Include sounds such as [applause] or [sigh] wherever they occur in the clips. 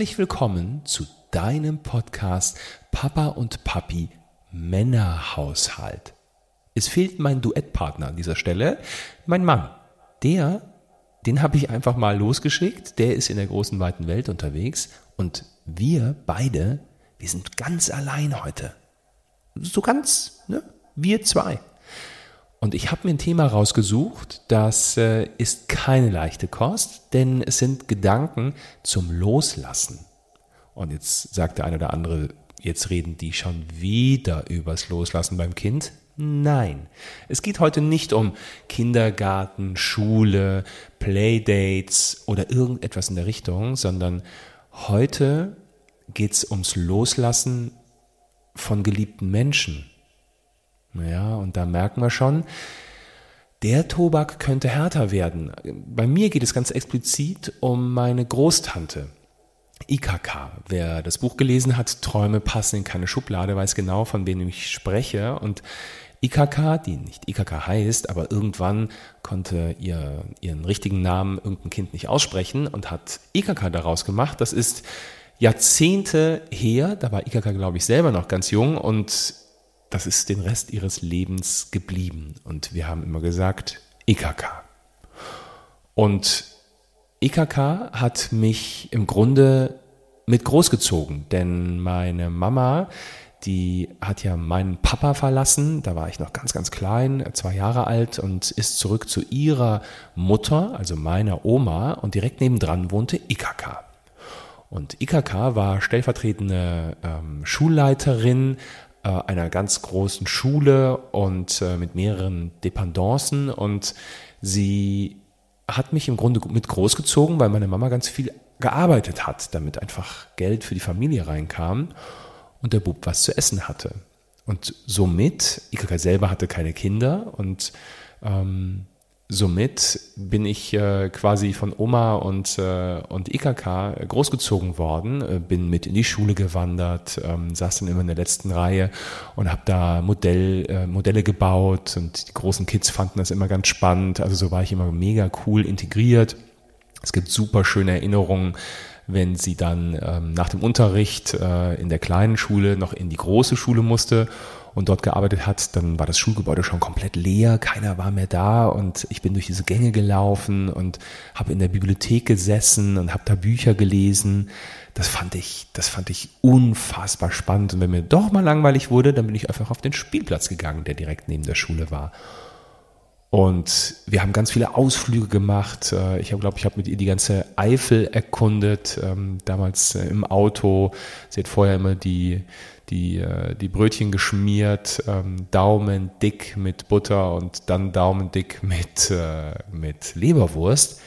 Herzlich willkommen zu deinem Podcast Papa und Papi Männerhaushalt. Es fehlt mein Duettpartner an dieser Stelle, mein Mann. Der, den habe ich einfach mal losgeschickt, der ist in der großen weiten Welt unterwegs und wir beide, wir sind ganz allein heute. So ganz, ne? Wir zwei. Und ich habe mir ein Thema rausgesucht, das äh, ist keine leichte Kost, denn es sind Gedanken zum Loslassen. Und jetzt sagt der eine oder andere, jetzt reden die schon wieder übers Loslassen beim Kind. Nein, es geht heute nicht um Kindergarten, Schule, Playdates oder irgendetwas in der Richtung, sondern heute geht es ums Loslassen von geliebten Menschen. Naja, und da merken wir schon, der Tobak könnte härter werden. Bei mir geht es ganz explizit um meine Großtante. IKK. Wer das Buch gelesen hat, Träume passen in keine Schublade, weiß genau, von wem ich spreche. Und IKK, die nicht IKK heißt, aber irgendwann konnte ihr ihren richtigen Namen irgendein Kind nicht aussprechen und hat IKK daraus gemacht. Das ist Jahrzehnte her, da war IKK, glaube ich, selber noch ganz jung und das ist den Rest ihres Lebens geblieben. Und wir haben immer gesagt, IKK. Und IKK hat mich im Grunde mit großgezogen, denn meine Mama, die hat ja meinen Papa verlassen, da war ich noch ganz, ganz klein, zwei Jahre alt und ist zurück zu ihrer Mutter, also meiner Oma und direkt nebendran wohnte IKK. Und IKK war stellvertretende ähm, Schulleiterin einer ganz großen Schule und äh, mit mehreren Dependancen und sie hat mich im Grunde mit großgezogen, weil meine Mama ganz viel gearbeitet hat, damit einfach Geld für die Familie reinkam und der Bub was zu essen hatte. Und somit, Ikaka selber hatte keine Kinder und ähm, somit bin ich äh, quasi von Oma und, äh, und IKK großgezogen worden, äh, bin mit in die Schule gewandert, ähm, saß dann immer in der letzten Reihe und habe da Modell, äh, Modelle gebaut und die großen Kids fanden das immer ganz spannend. Also so war ich immer mega cool integriert. Es gibt super schöne Erinnerungen wenn sie dann ähm, nach dem Unterricht äh, in der kleinen Schule noch in die große Schule musste und dort gearbeitet hat, dann war das Schulgebäude schon komplett leer, keiner war mehr da und ich bin durch diese Gänge gelaufen und habe in der Bibliothek gesessen und habe da Bücher gelesen. Das fand ich, das fand ich unfassbar spannend und wenn mir doch mal langweilig wurde, dann bin ich einfach auf den Spielplatz gegangen, der direkt neben der Schule war. Und wir haben ganz viele Ausflüge gemacht. Äh, ich glaube, ich habe mit ihr die ganze Eifel erkundet, ähm, damals äh, im Auto. Sie hat vorher immer die, die, äh, die Brötchen geschmiert, ähm, Daumen dick mit Butter und dann Daumen dick mit, mit Leberwurst.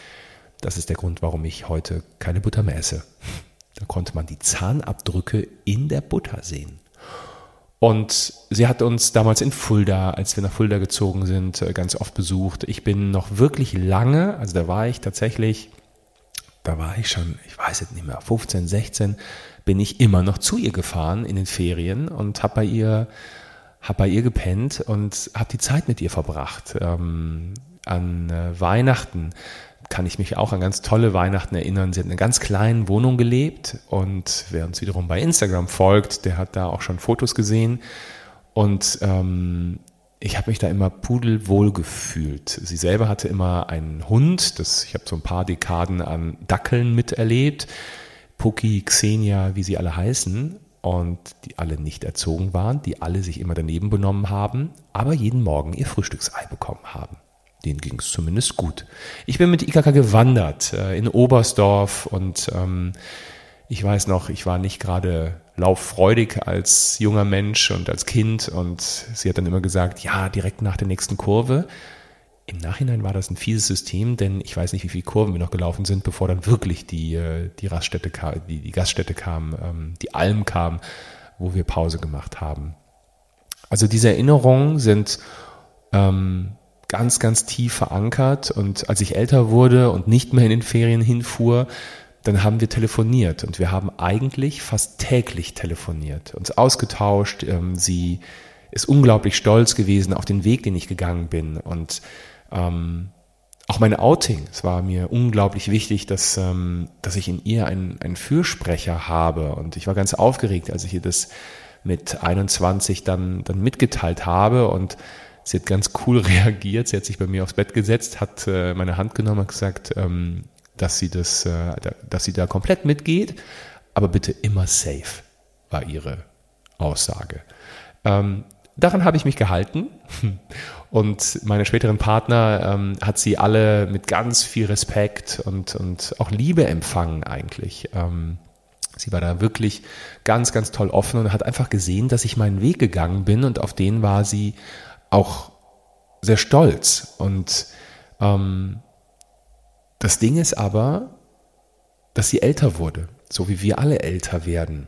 Das ist der Grund, warum ich heute keine Butter mehr esse. Da konnte man die Zahnabdrücke in der Butter sehen. Und sie hat uns damals in Fulda, als wir nach Fulda gezogen sind, äh, ganz oft besucht. Ich bin noch wirklich lange, also da war ich tatsächlich, da war ich schon, ich weiß es nicht mehr, 15, 16, bin ich immer noch zu ihr gefahren in den Ferien und habe bei ihr, hab bei ihr gepennt und habe die Zeit mit ihr verbracht. Ähm, an äh, Weihnachten kann ich mich auch an ganz tolle Weihnachten erinnern. Sie hat in einer ganz kleinen Wohnung gelebt und wer uns wiederum bei Instagram folgt, der hat da auch schon Fotos gesehen. Und ähm, ich habe mich da immer pudelwohl gefühlt. Sie selber hatte immer einen Hund, das, ich habe so ein paar Dekaden an Dackeln miterlebt. Puki, Xenia, wie sie alle heißen. Und die alle nicht erzogen waren, die alle sich immer daneben benommen haben, aber jeden Morgen ihr Frühstücksei bekommen haben denen ging es zumindest gut. Ich bin mit IKK gewandert äh, in Oberstdorf und ähm, ich weiß noch, ich war nicht gerade lauffreudig als junger Mensch und als Kind und sie hat dann immer gesagt, ja, direkt nach der nächsten Kurve. Im Nachhinein war das ein fieses System, denn ich weiß nicht, wie viele Kurven wir noch gelaufen sind, bevor dann wirklich die, äh, die Raststätte kam, die, die Gaststätte kam, ähm, die Alm kam, wo wir Pause gemacht haben. Also diese Erinnerungen sind ähm, ganz, ganz tief verankert. Und als ich älter wurde und nicht mehr in den Ferien hinfuhr, dann haben wir telefoniert und wir haben eigentlich fast täglich telefoniert, uns ausgetauscht. Ähm, sie ist unglaublich stolz gewesen auf den Weg, den ich gegangen bin und ähm, auch mein Outing, es war mir unglaublich wichtig, dass, ähm, dass ich in ihr einen, einen Fürsprecher habe. Und ich war ganz aufgeregt, als ich ihr das mit 21 dann, dann mitgeteilt habe. Und sie hat ganz cool [laughs] reagiert. Sie hat sich bei mir aufs Bett gesetzt, hat äh, meine Hand genommen und gesagt, ähm, dass sie das, äh, dass sie da komplett mitgeht, aber bitte immer safe, war ihre Aussage. Ähm, daran habe ich mich gehalten [laughs] und meine späteren Partner ähm, hat sie alle mit ganz viel Respekt und, und auch Liebe empfangen eigentlich. Ähm, sie war da wirklich ganz, ganz toll offen und hat einfach gesehen, dass ich meinen Weg gegangen bin und auf den war sie auch sehr stolz. Und ähm, das Ding ist aber, dass sie älter wurde, so wie wir alle älter werden.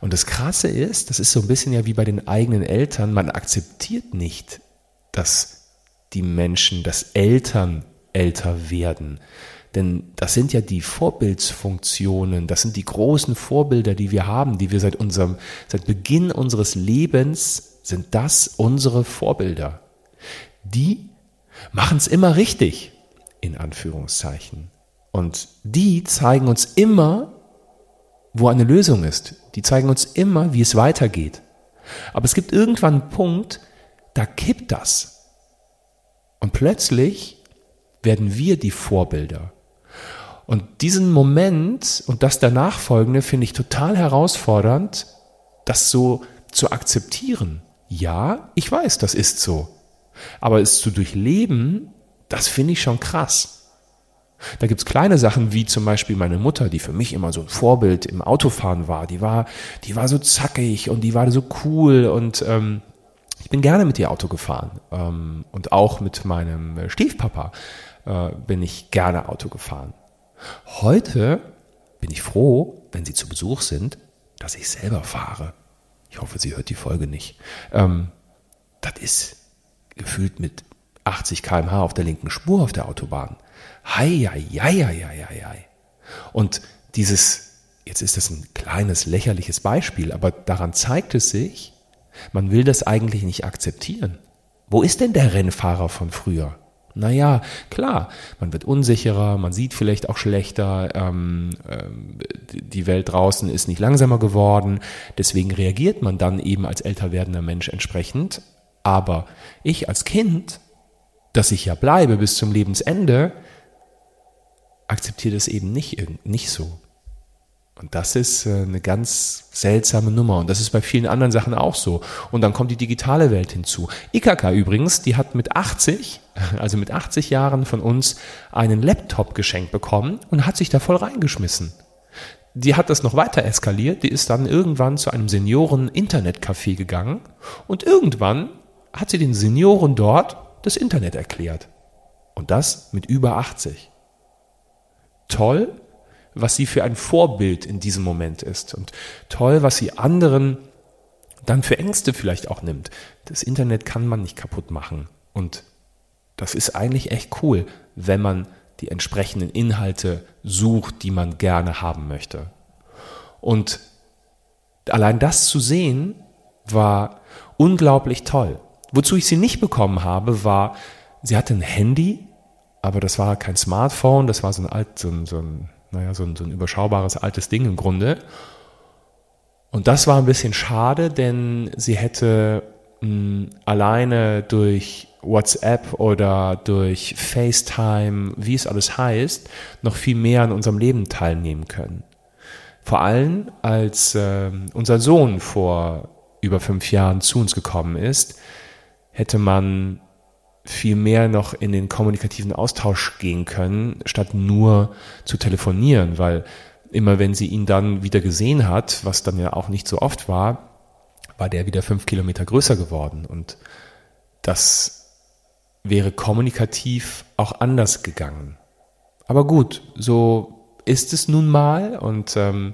Und das Krasse ist, das ist so ein bisschen ja wie bei den eigenen Eltern, man akzeptiert nicht dass die Menschen, dass Eltern älter werden. Denn das sind ja die Vorbildsfunktionen, das sind die großen Vorbilder, die wir haben, die wir seit unserem, seit Beginn unseres Lebens sind das unsere Vorbilder. Die machen es immer richtig, in Anführungszeichen. Und die zeigen uns immer, wo eine Lösung ist. Die zeigen uns immer, wie es weitergeht. Aber es gibt irgendwann einen Punkt, da kippt das. Und plötzlich werden wir die Vorbilder. Und diesen Moment und das danach folgende finde ich total herausfordernd, das so zu akzeptieren. Ja, ich weiß, das ist so. Aber es zu durchleben, das finde ich schon krass. Da gibt's kleine Sachen wie zum Beispiel meine Mutter, die für mich immer so ein Vorbild im Autofahren war. Die war, die war so zackig und die war so cool und ähm, ich bin gerne mit ihr Auto gefahren ähm, und auch mit meinem Stiefpapa äh, bin ich gerne Auto gefahren. Heute bin ich froh, wenn sie zu Besuch sind, dass ich selber fahre. Ich hoffe, sie hört die Folge nicht. Ähm, das ist gefühlt mit 80 km/h auf der linken Spur auf der Autobahn. Hei, hei, hei, hei, hei, hei. Und dieses, jetzt ist das ein kleines lächerliches Beispiel, aber daran zeigt es sich, man will das eigentlich nicht akzeptieren. Wo ist denn der Rennfahrer von früher? Naja, klar, man wird unsicherer, man sieht vielleicht auch schlechter, ähm, ähm, die Welt draußen ist nicht langsamer geworden, deswegen reagiert man dann eben als älter werdender Mensch entsprechend. Aber ich als Kind, dass ich ja bleibe bis zum Lebensende, akzeptiere das eben nicht, nicht so. Und das ist äh, eine ganz seltsame Nummer. Und das ist bei vielen anderen Sachen auch so. Und dann kommt die digitale Welt hinzu. IKK übrigens, die hat mit 80, [laughs] also mit 80 Jahren von uns einen Laptop geschenkt bekommen und hat sich da voll reingeschmissen. Die hat das noch weiter eskaliert. Die ist dann irgendwann zu einem Senioren-Internetcafé gegangen und irgendwann hat sie den Senioren dort das Internet erklärt. Und das mit über 80. Toll, was sie für ein Vorbild in diesem Moment ist und toll, was sie anderen dann für Ängste vielleicht auch nimmt. Das Internet kann man nicht kaputt machen und das ist eigentlich echt cool, wenn man die entsprechenden Inhalte sucht, die man gerne haben möchte. Und allein das zu sehen war unglaublich toll. Wozu ich sie nicht bekommen habe, war, sie hatte ein Handy, aber das war kein Smartphone, das war so ein alt, so ein, so ein naja, so ein, so ein überschaubares altes Ding im Grunde. Und das war ein bisschen schade, denn sie hätte mh, hm, alleine durch WhatsApp oder durch FaceTime, wie es alles heißt, noch viel mehr an unserem Leben teilnehmen können. Vor allem, als äh, unser Sohn vor über fünf Jahren zu uns gekommen ist, hätte man viel mehr noch in den kommunikativen Austausch gehen können, statt nur zu telefonieren, weil immer wenn sie ihn dann wieder gesehen hat, was dann ja auch nicht so oft war, war der wieder fünf Kilometer größer geworden und das wäre kommunikativ auch anders gegangen. Aber gut, so ist es nun mal und ähm,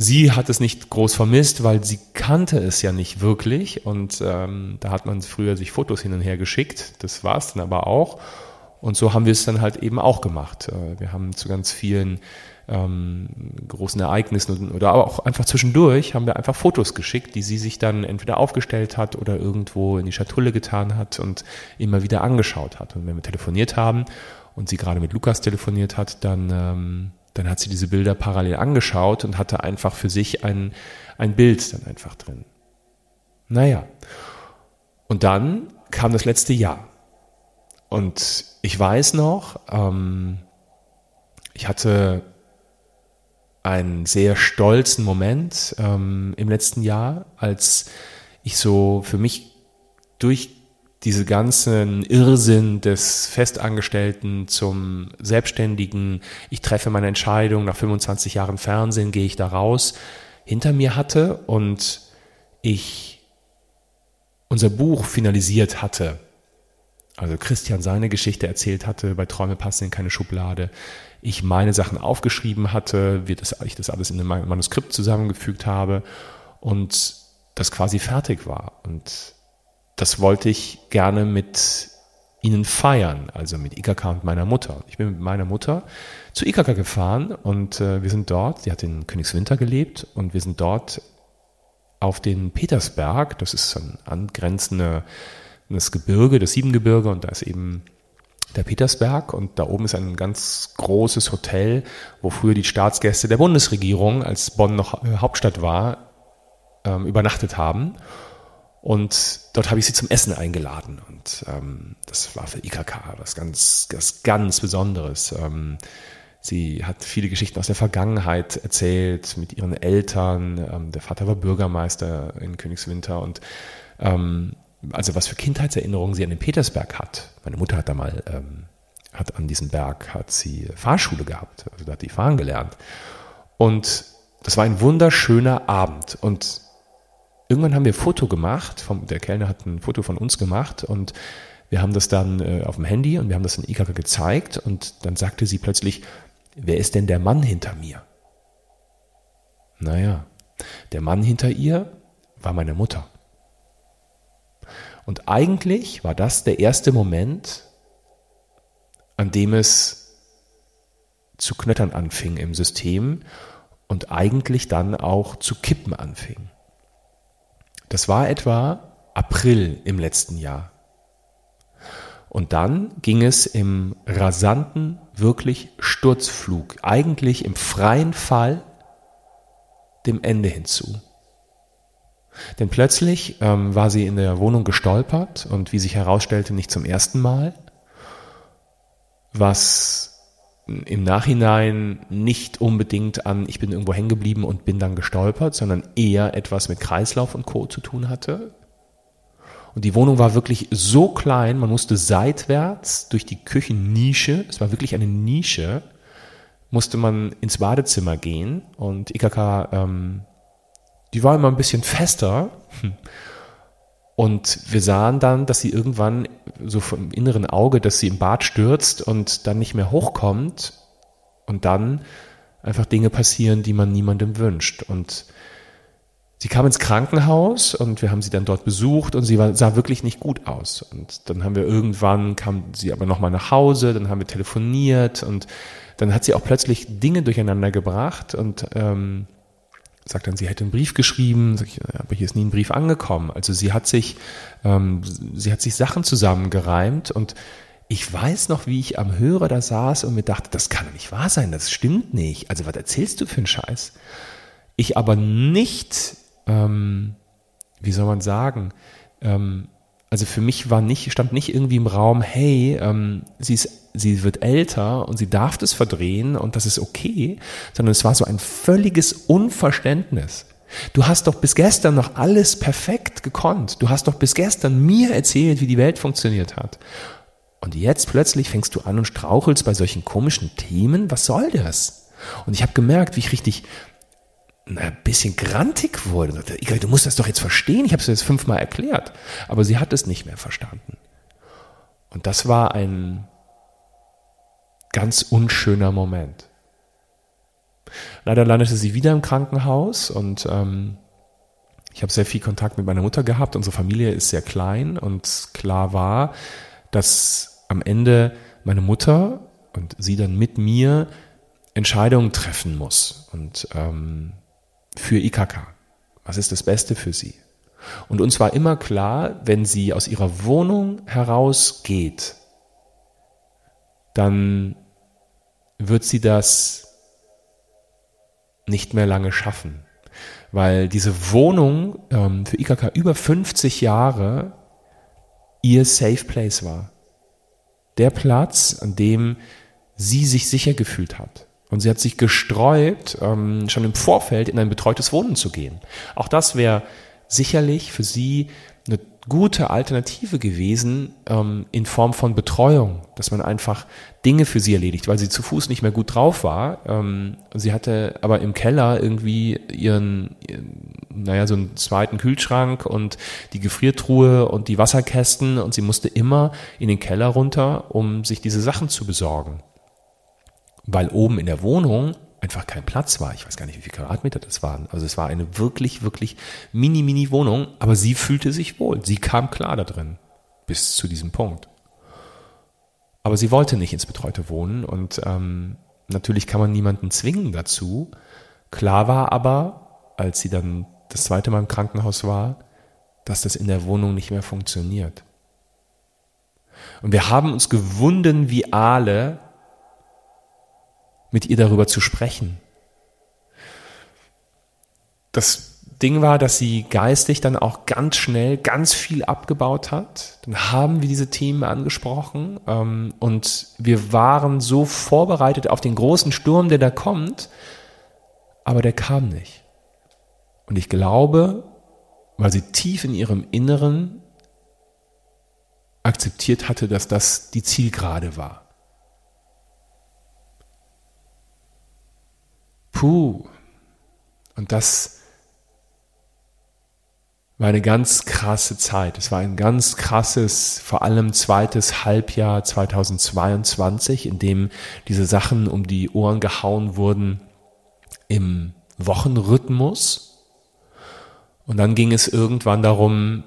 Sie hat es nicht groß vermisst, weil sie kannte es ja nicht wirklich und ähm, da hat man früher sich Fotos hin und her geschickt. Das war es dann aber auch. Und so haben wir es dann halt eben auch gemacht. Äh, wir haben zu ganz vielen ähm, großen Ereignissen oder aber auch einfach zwischendurch haben wir einfach Fotos geschickt, die sie sich dann entweder aufgestellt hat oder irgendwo in die Schatulle getan hat und immer wieder angeschaut hat. Und wenn wir telefoniert haben und sie gerade mit Lukas telefoniert hat, dann, ähm, dann hat sie diese Bilder parallel angeschaut und hatte einfach für sich ein, ein Bild dann einfach drin. Naja. Und dann kam das letzte Jahr. Und ich weiß noch, ähm, ich hatte einen sehr stolzen Moment ähm, im letzten Jahr, als ich so für mich durch diese ganzen Irrsinn des Festangestellten zum Selbstständigen, ich treffe meine Entscheidung, nach 25 Jahren Fernsehen gehe ich da raus, hinter mir hatte und ich unser Buch finalisiert hatte. Also Christian seine Geschichte erzählt hatte, bei Träume passen in keine Schublade ich meine Sachen aufgeschrieben hatte, wie das, ich das alles in einem Manuskript zusammengefügt habe und das quasi fertig war. Und das wollte ich gerne mit ihnen feiern, also mit IKK und meiner Mutter. Ich bin mit meiner Mutter zu IKK gefahren und äh, wir sind dort, sie hat in Königswinter gelebt und wir sind dort auf den Petersberg, das ist ein angrenzende das Gebirge, das Siebengebirge und da ist eben der Petersberg und da oben ist ein ganz großes Hotel, wo früher die Staatsgäste der Bundesregierung, als Bonn noch äh, Hauptstadt war, ähm, übernachtet haben. Und dort habe ich sie zum Essen eingeladen. Und ähm, das war für IKK was ganz, was ganz Besonderes. Ähm, sie hat viele Geschichten aus der Vergangenheit erzählt mit ihren Eltern. Ähm, der Vater war Bürgermeister in Königswinter und ähm, also was für Kindheitserinnerungen sie an den Petersberg hat. Meine Mutter hat da mal, ähm, hat an diesem Berg, hat sie Fahrschule gehabt, also da hat die fahren gelernt. Und das war ein wunderschöner Abend und irgendwann haben wir ein Foto gemacht, vom, der Kellner hat ein Foto von uns gemacht und wir haben das dann äh, auf dem Handy und wir haben das in IKK gezeigt und dann sagte sie plötzlich, wer ist denn der Mann hinter mir? Naja, der Mann hinter ihr war meine Mutter. Und eigentlich war das der erste Moment, an dem es zu knöttern anfing im System und eigentlich dann auch zu kippen anfing. Das war etwa April im letzten Jahr. Und dann ging es im rasanten, wirklich Sturzflug, eigentlich im freien Fall, dem Ende hinzu. Denn plötzlich ähm, war sie in der Wohnung gestolpert und wie sich herausstellte, nicht zum ersten Mal, was im Nachhinein nicht unbedingt an, ich bin irgendwo hängen geblieben und bin dann gestolpert, sondern eher etwas mit Kreislauf und Co. zu tun hatte. Und die Wohnung war wirklich so klein, man musste seitwärts durch die Küchennische, es war wirklich eine Nische, musste man ins Badezimmer gehen und IKK ähm, die war immer ein bisschen fester. Und wir sahen dann, dass sie irgendwann so vom inneren Auge, dass sie im Bad stürzt und dann nicht mehr hochkommt und dann einfach Dinge passieren, die man niemandem wünscht. Und sie kam ins Krankenhaus und wir haben sie dann dort besucht und sie war, sah wirklich nicht gut aus. Und dann haben wir irgendwann, kam sie aber nochmal nach Hause, dann haben wir telefoniert und dann hat sie auch plötzlich Dinge durcheinander gebracht und ähm, sagt dann, sie hätte einen Brief geschrieben, ich, aber hier ist nie ein Brief angekommen. Also sie hat sich, ähm, sie hat sich Sachen zusammengereimt und ich weiß noch, wie ich am Hörer da saß und mir dachte, das kann doch nicht wahr sein, das stimmt nicht. Also was erzählst du für einen Scheiß? Ich aber nicht, ähm, wie soll man sagen, ähm, also für mich war nicht, stand nicht irgendwie im Raum, hey, ähm, sie ist, sie wird älter und sie darf das verdrehen und das ist okay, sondern es war so ein völliges Unverständnis. Du hast doch bis gestern noch alles perfekt gekonnt. Du hast doch bis gestern mir erzählt, wie die Welt funktioniert hat. Und jetzt plötzlich fängst du an und strauchelst bei solchen komischen Themen. Was soll das? Und ich habe gemerkt, wie ich richtig ein bisschen grantig wurde. Du musst das doch jetzt verstehen, ich habe es jetzt fünfmal erklärt. Aber sie hat es nicht mehr verstanden. Und das war ein ganz unschöner Moment. Leider landete sie wieder im Krankenhaus und ähm, ich habe sehr viel Kontakt mit meiner Mutter gehabt. Unsere Familie ist sehr klein und klar war, dass am Ende meine Mutter und sie dann mit mir Entscheidungen treffen muss und ähm, für IKK. Was ist das Beste für sie? Und uns war immer klar, wenn sie aus ihrer Wohnung herausgeht, dann wird sie das nicht mehr lange schaffen. Weil diese Wohnung ähm, für IKK über 50 Jahre ihr Safe Place war. Der Platz, an dem sie sich sicher gefühlt hat. Und sie hat sich gesträubt, ähm, schon im Vorfeld in ein betreutes Wohnen zu gehen. Auch das wäre sicherlich für sie eine gute Alternative gewesen ähm, in Form von Betreuung, dass man einfach Dinge für sie erledigt, weil sie zu Fuß nicht mehr gut drauf war. Ähm, sie hatte aber im Keller irgendwie ihren, ihren, naja, so einen zweiten Kühlschrank und die Gefriertruhe und die Wasserkästen und sie musste immer in den Keller runter, um sich diese Sachen zu besorgen. Weil oben in der Wohnung einfach kein Platz war. Ich weiß gar nicht, wie viele Quadratmeter das waren. Also es war eine wirklich, wirklich mini, mini Wohnung, aber sie fühlte sich wohl. Sie kam klar da drin. Bis zu diesem Punkt. Aber sie wollte nicht ins betreute Wohnen und ähm, natürlich kann man niemanden zwingen dazu. Klar war aber, als sie dann das zweite Mal im Krankenhaus war, dass das in der Wohnung nicht mehr funktioniert. Und wir haben uns gewunden wie Aale, mit ihr darüber zu sprechen. Das Ding war, dass sie geistig dann auch ganz schnell ganz viel abgebaut hat. Dann haben wir diese Themen angesprochen ähm, und wir waren so vorbereitet auf den großen Sturm, der da kommt, aber der kam nicht. Und ich glaube, weil sie tief in ihrem Inneren akzeptiert hatte, dass das die Zielgerade war. Puh. Und das war eine ganz krasse Zeit. Es war ein ganz krasses, vor allem zweites Halbjahr 2022, in dem diese Sachen um die Ohren gehauen wurden im Wochenrhythmus. Und dann ging es irgendwann darum,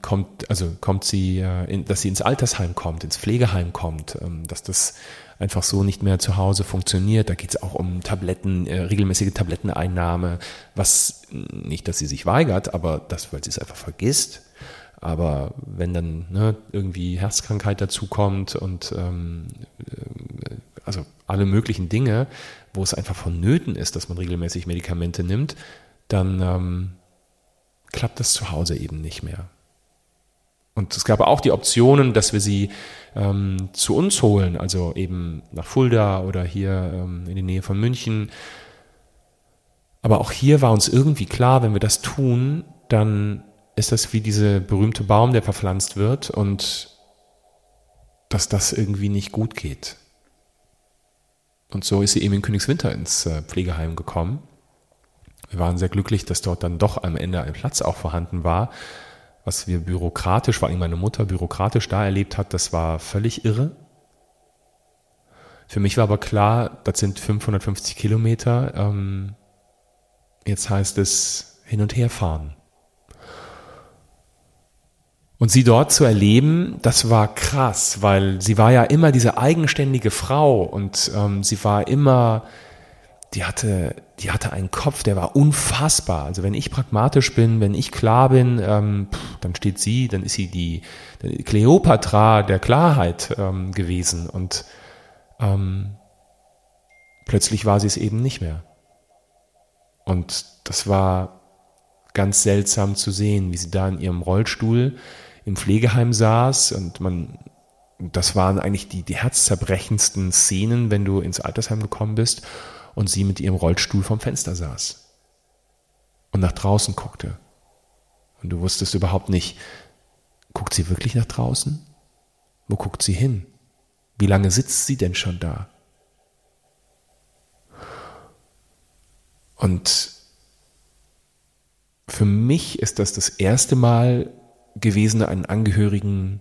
kommt, also kommt sie, äh, dass sie ins Altersheim kommt, ins Pflegeheim kommt, ähm, dass das einfach so nicht mehr zu Hause funktioniert. Da geht es auch um Tabletten, äh, regelmäßige Tabletteneinnahme, was nicht, dass sie sich weigert, aber das, weil sie es einfach vergisst. Aber wenn dann ne, irgendwie Herzkrankheit dazukommt und ähm, äh, also alle möglichen Dinge, wo es einfach vonnöten ist, dass man regelmäßig Medikamente nimmt, dann ähm, klappt das zu Hause eben nicht mehr. Und es gab auch die Optionen, dass wir sie ähm, zu uns holen, also eben nach Fulda oder hier ähm, in die Nähe von München. Aber auch hier war uns irgendwie klar, wenn wir das tun, dann ist das wie dieser berühmte Baum, der verpflanzt wird und dass das irgendwie nicht gut geht. Und so ist sie eben in Königswinter ins äh, Pflegeheim gekommen. Wir waren sehr glücklich, dass dort dann doch am Ende ein Platz auch vorhanden war was wir bürokratisch, vor allem meine Mutter bürokratisch da erlebt hat, das war völlig irre. Für mich war aber klar, das sind 550 Kilometer. Ähm, jetzt heißt es hin und her fahren. Und sie dort zu erleben, das war krass, weil sie war ja immer diese eigenständige Frau und ähm, sie war immer die hatte, die hatte einen Kopf, der war unfassbar. Also wenn ich pragmatisch bin, wenn ich klar bin, ähm, dann steht sie, dann ist sie die, die Kleopatra der Klarheit ähm, gewesen und ähm, plötzlich war sie es eben nicht mehr. Und das war ganz seltsam zu sehen, wie sie da in ihrem Rollstuhl im Pflegeheim saß und man, das waren eigentlich die, die herzzerbrechendsten Szenen, wenn du ins Altersheim gekommen bist und sie mit ihrem Rollstuhl vom Fenster saß und nach draußen guckte. Und du wusstest überhaupt nicht, guckt sie wirklich nach draußen? Wo guckt sie hin? Wie lange sitzt sie denn schon da? Und für mich ist das das erste Mal gewesen, einen Angehörigen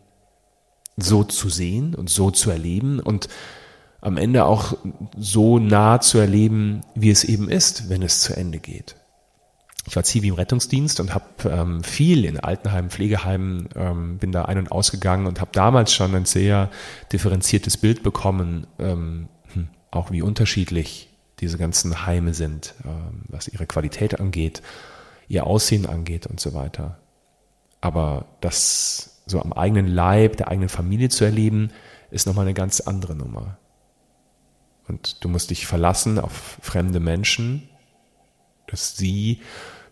so zu sehen und so zu erleben und am Ende auch so nah zu erleben, wie es eben ist, wenn es zu Ende geht. Ich war Zivi im Rettungsdienst und habe ähm, viel in Altenheimen, Pflegeheimen, ähm, bin da ein- und ausgegangen und habe damals schon ein sehr differenziertes Bild bekommen, ähm, hm, auch wie unterschiedlich diese ganzen Heime sind, ähm, was ihre Qualität angeht, ihr Aussehen angeht und so weiter. Aber das so am eigenen Leib, der eigenen Familie zu erleben, ist nochmal eine ganz andere Nummer. Und du musst dich verlassen auf fremde Menschen, dass sie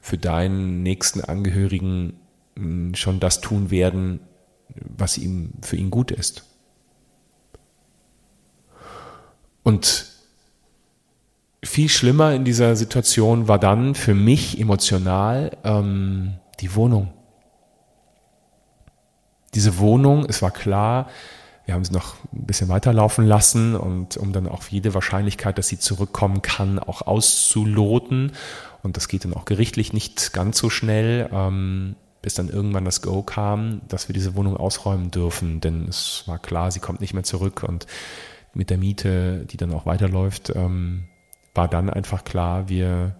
für deinen nächsten Angehörigen hm, schon das tun werden, was ihm für ihn gut ist. Und viel schlimmer in dieser Situation war dann für mich emotional ähm, die Wohnung. Diese Wohnung, es war klar, wir haben sie noch ein bisschen weiterlaufen lassen und um dann auch jede Wahrscheinlichkeit, dass sie zurückkommen kann, auch auszuloten. Und das geht dann auch gerichtlich nicht ganz so schnell, ähm, bis dann irgendwann das Go kam, dass wir diese Wohnung ausräumen dürfen. Denn es war klar, sie kommt nicht mehr zurück und mit der Miete, die dann auch weiterläuft, ähm, war dann einfach klar, wir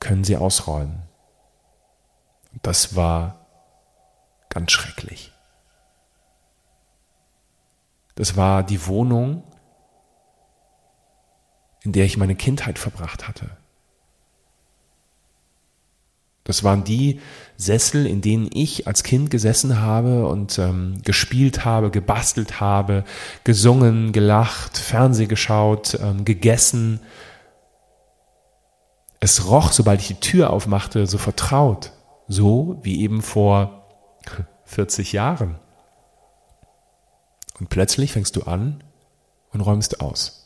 können sie ausräumen. Das war ganz schrecklich. Das war die Wohnung, in der ich meine Kindheit verbracht hatte. Das waren die Sessel, in denen ich als Kind gesessen habe und ähm, gespielt habe, gebastelt habe, gesungen, gelacht, Fernseh geschaut, ähm, gegessen. Es roch, sobald ich die Tür aufmachte, so vertraut, so wie eben vor [laughs] 40 Jahren. Und plötzlich fängst du an und räumst aus.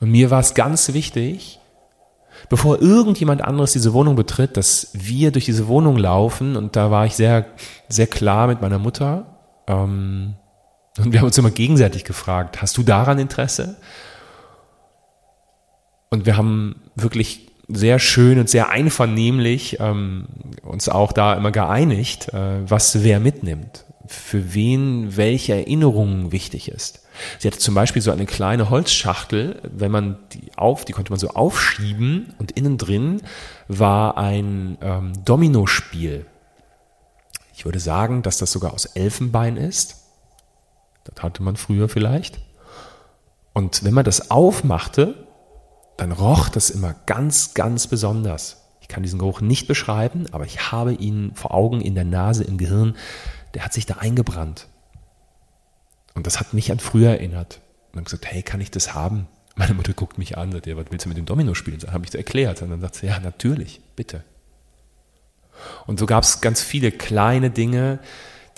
Und mir war es ganz wichtig, bevor irgendjemand anderes diese Wohnung betritt, dass wir durch diese Wohnung laufen. Und da war ich sehr, sehr klar mit meiner Mutter. Ähm, und wir haben uns immer gegenseitig gefragt, hast du daran Interesse? Und wir haben wirklich sehr schön und sehr einvernehmlich ähm, uns auch da immer geeinigt, äh, was wer mitnimmt, für wen welche Erinnerung wichtig ist. Sie hatte zum Beispiel so eine kleine Holzschachtel, wenn man die auf, die konnte man so aufschieben und innen drin war ein ähm, Dominospiel. Ich würde sagen, dass das sogar aus Elfenbein ist. Das hatte man früher vielleicht. Und wenn man das aufmachte, dann roch das immer ganz, ganz besonders. Ich kann diesen Geruch nicht beschreiben, aber ich habe ihn vor Augen, in der Nase, im Gehirn. Der hat sich da eingebrannt. Und das hat mich an früher erinnert. Und dann gesagt, hey, kann ich das haben? Meine Mutter guckt mich an, sagt, ja, was willst du mit dem Domino spielen? Dann habe ich es erklärt. Und dann sagt sie, ja, natürlich, bitte. Und so gab es ganz viele kleine Dinge,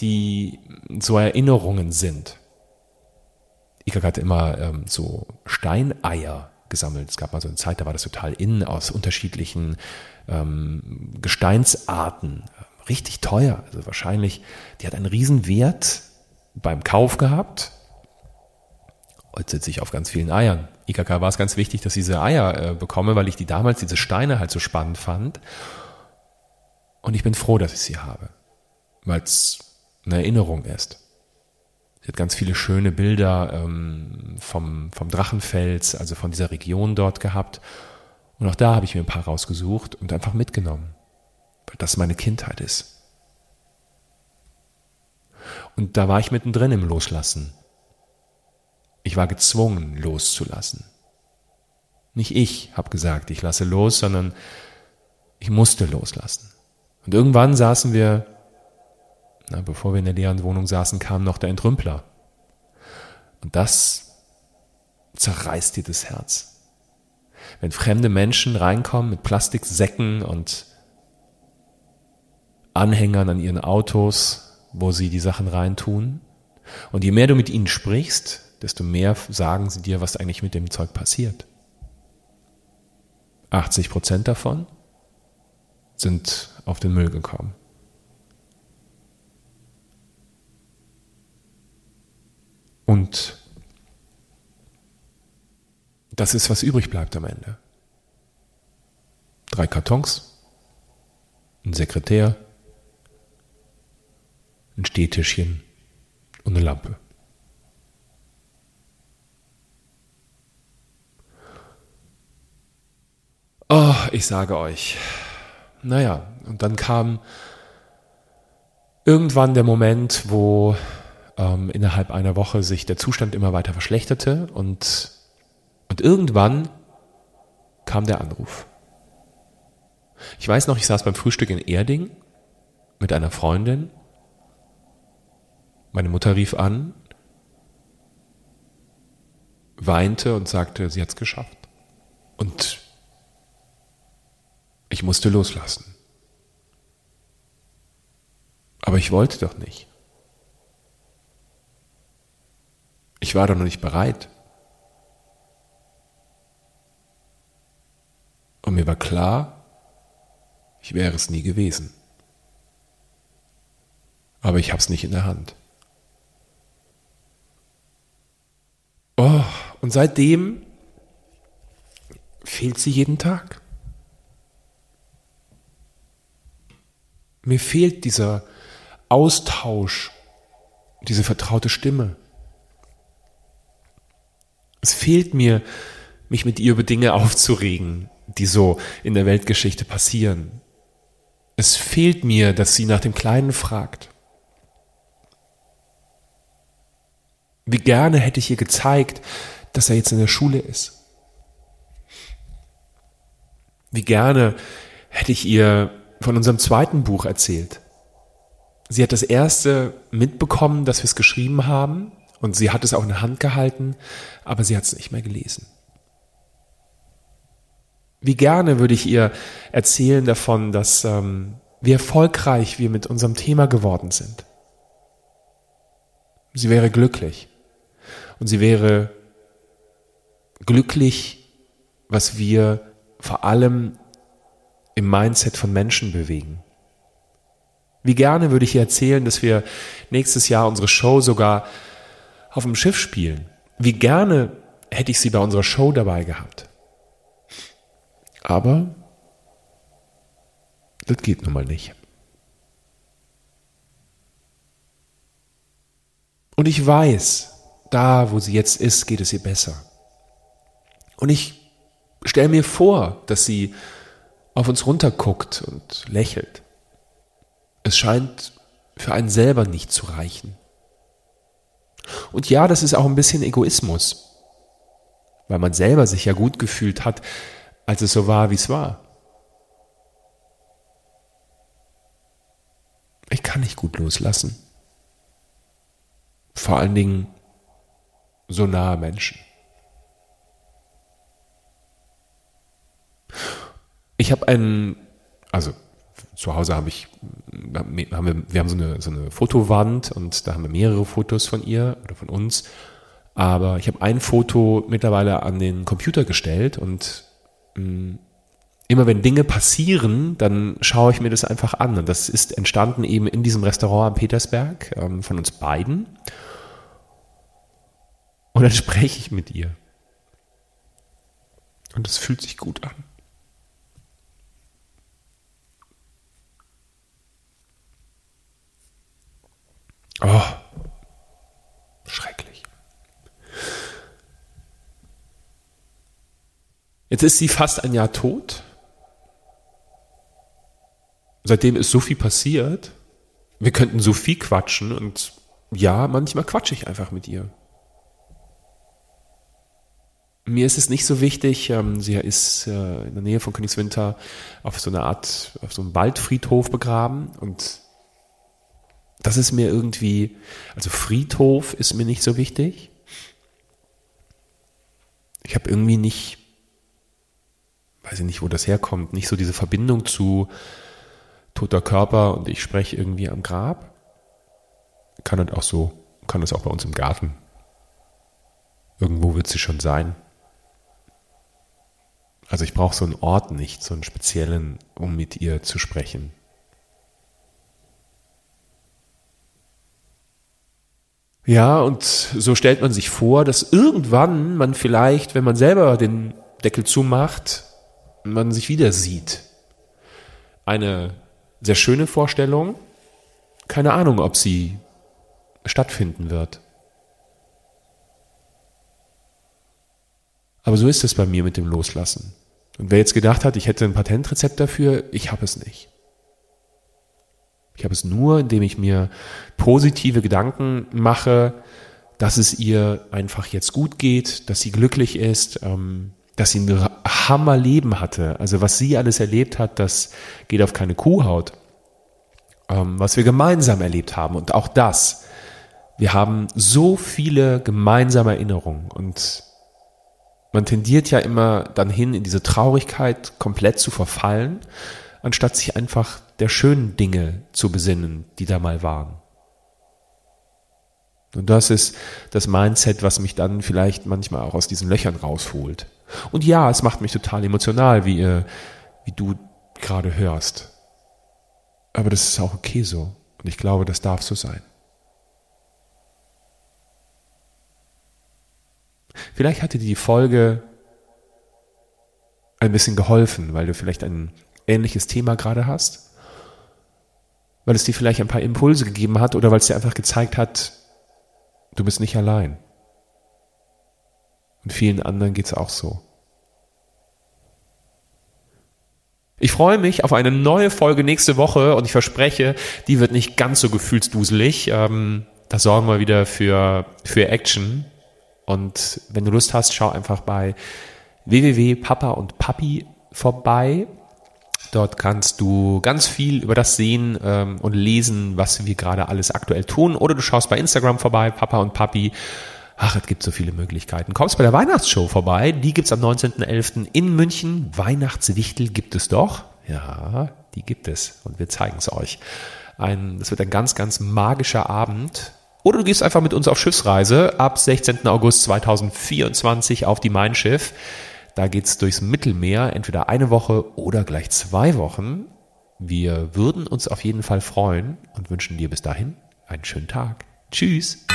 die so Erinnerungen sind. Ikak hatte immer ähm, so Steineier gesammelt. Es gab mal so eine Zeit, da war das total in aus unterschiedlichen ähm, Gesteinsarten. Richtig teuer. Also wahrscheinlich, die hat einen riesen Wert beim Kauf gehabt. Heute sitze ich auf ganz vielen Eiern. IKK war es ganz wichtig, dass ich diese Eier äh, bekomme, weil ich die damals, diese Steine halt so spannend fand. Und ich bin froh, dass ich sie habe, weil es eine Erinnerung ist. Sie hat ganz viele schöne Bilder ähm, vom, vom Drachenfels, also von dieser Region dort gehabt. Und auch da habe ich mir ein paar rausgesucht und einfach mitgenommen, das meine Kindheit ist. Und da war ich mittendrin im Loslassen. Ich war gezwungen, loszulassen. Nicht ich habe gesagt, ich lasse los, sondern ich musste loslassen. Und irgendwann saßen wir, na, bevor wir in der leeren Wohnung saßen, kam noch der Entrümpler. Und das zerreißt dir das Herz. Wenn fremde Menschen reinkommen mit Plastiksäcken und Anhängern an ihren Autos, wo sie die Sachen reintun. Und je mehr du mit ihnen sprichst, desto mehr sagen sie dir, was eigentlich mit dem Zeug passiert. 80 Prozent davon sind auf den Müll gekommen. Und das ist, was übrig bleibt am Ende. Drei Kartons, ein Sekretär, ein Stehtischchen und eine Lampe. Oh, ich sage euch. Naja, und dann kam irgendwann der Moment, wo ähm, innerhalb einer Woche sich der Zustand immer weiter verschlechterte und, und irgendwann kam der Anruf. Ich weiß noch, ich saß beim Frühstück in Erding mit einer Freundin. Meine Mutter rief an, weinte und sagte, sie hat's geschafft. Und ich musste loslassen. Aber ich wollte doch nicht. Ich war doch noch nicht bereit. Und mir war klar, ich wäre es nie gewesen. Aber ich habe es nicht in der Hand. Oh, und seitdem fehlt sie jeden Tag. Mir fehlt dieser Austausch, diese vertraute Stimme. Es fehlt mir, mich mit ihr über Dinge aufzuregen, die so in der Weltgeschichte passieren. Es fehlt mir, dass sie nach dem Kleinen fragt. Wie gerne hätte ich ihr gezeigt, dass er jetzt in der Schule ist. Wie gerne hätte ich ihr von unserem zweiten Buch erzählt. Sie hat das erste mitbekommen, dass wir es geschrieben haben und sie hat es auch in der Hand gehalten, aber sie hat es nicht mehr gelesen. Wie gerne würde ich ihr erzählen davon, dass ähm, wie erfolgreich wir mit unserem Thema geworden sind. Sie wäre glücklich und sie wäre glücklich, was wir vor allem im Mindset von Menschen bewegen. Wie gerne würde ich ihr erzählen, dass wir nächstes Jahr unsere Show sogar auf dem Schiff spielen. Wie gerne hätte ich sie bei unserer Show dabei gehabt. Aber das geht nun mal nicht. Und ich weiß, da, wo sie jetzt ist, geht es ihr besser. Und ich stelle mir vor, dass sie auf uns runterguckt und lächelt. Es scheint für einen selber nicht zu reichen. Und ja, das ist auch ein bisschen Egoismus, weil man selber sich ja gut gefühlt hat, als es so war, wie es war. Ich kann nicht gut loslassen. Vor allen Dingen so nahe Menschen. Ich habe einen, also zu Hause habe ich, haben wir, wir haben so eine, so eine Fotowand und da haben wir mehrere Fotos von ihr oder von uns. Aber ich habe ein Foto mittlerweile an den Computer gestellt und mh, mm, immer wenn Dinge passieren, dann schaue ich mir das einfach an. Und das ist entstanden eben in diesem Restaurant am Petersberg ähm, von uns beiden. Und dann spreche ich mit ihr. Und es fühlt sich gut an. Oh, schrecklich. Jetzt ist sie fast ein Jahr tot. Seitdem ist so viel passiert. Wir könnten so viel quatschen und ja, manchmal quatsche ich einfach mit ihr. Mir ist es nicht so wichtig, ähm, sie ist äh, in der Nähe von Königswinter auf so eine Art, auf so einem Waldfriedhof begraben und das ist mir irgendwie, also Friedhof ist mir nicht so wichtig. Ich habe irgendwie nicht, weiß ich nicht, wo das herkommt, nicht so diese Verbindung zu toter Körper und ich spreche irgendwie am Grab. Kann das auch so, kann das auch bei uns im Garten. Irgendwo wird sie schon sein. Also ich brauche so einen Ort nicht, so einen speziellen, um mit ihr zu sprechen. Ja, und so stellt man sich vor, dass irgendwann man vielleicht, wenn man selber den Deckel zumacht, man sich wieder sieht. Eine sehr schöne Vorstellung. Keine Ahnung, ob sie stattfinden wird. Aber so ist es bei mir mit dem Loslassen. Und wer jetzt gedacht hat, ich hätte ein Patentrezept dafür, ich habe es nicht. Ich habe es nur, indem ich mir positive Gedanken mache, dass es ihr einfach jetzt gut geht, dass sie glücklich ist, ähm, dass sie ein Hammerleben hatte. Also was sie alles erlebt hat, das geht auf keine Kuhhaut. Ähm, was wir gemeinsam erlebt haben und auch das. Wir haben so viele gemeinsame Erinnerungen und man tendiert ja immer dann hin, in diese Traurigkeit komplett zu verfallen, anstatt sich einfach der schönen Dinge zu besinnen, die da mal waren. Und das ist das Mindset, was mich dann vielleicht manchmal auch aus diesen Löchern rausholt. Und ja, es macht mich total emotional, wie, äh, wie du gerade hörst. Aber das ist auch okay so. Und ich glaube, das darf so sein. Vielleicht hatte dir die Folge ein bisschen geholfen, weil du vielleicht ein ähnliches Thema gerade hast, weil es dir vielleicht ein paar Impulse gegeben hat oder weil es dir einfach gezeigt hat, du bist nicht allein. Und vielen anderen geht es auch so. Ich freue mich auf eine neue Folge nächste Woche und ich verspreche, die wird nicht ganz so gefühlsduselig. Ähm, da sorgen wir wieder für, für Action. Und wenn du Lust hast, schau einfach bei www.papa und papi vorbei. Dort kannst du ganz viel über das sehen ähm, und lesen, was wir gerade alles aktuell tun. Oder du schaust bei Instagram vorbei, Papa und Papi. Ach, es gibt so viele Möglichkeiten. Kommst bei der Weihnachtsshow vorbei. Die gibt's am 19.11. in München. Weihnachtswichtel gibt es doch. Ja, die gibt es. Und wir zeigen es euch. Ein, das wird ein ganz, ganz magischer Abend. Oder du gehst einfach mit uns auf Schiffsreise ab 16. August 2024 auf die Mein Schiff. Da geht's durchs Mittelmeer, entweder eine Woche oder gleich zwei Wochen. Wir würden uns auf jeden Fall freuen und wünschen dir bis dahin einen schönen Tag. Tschüss.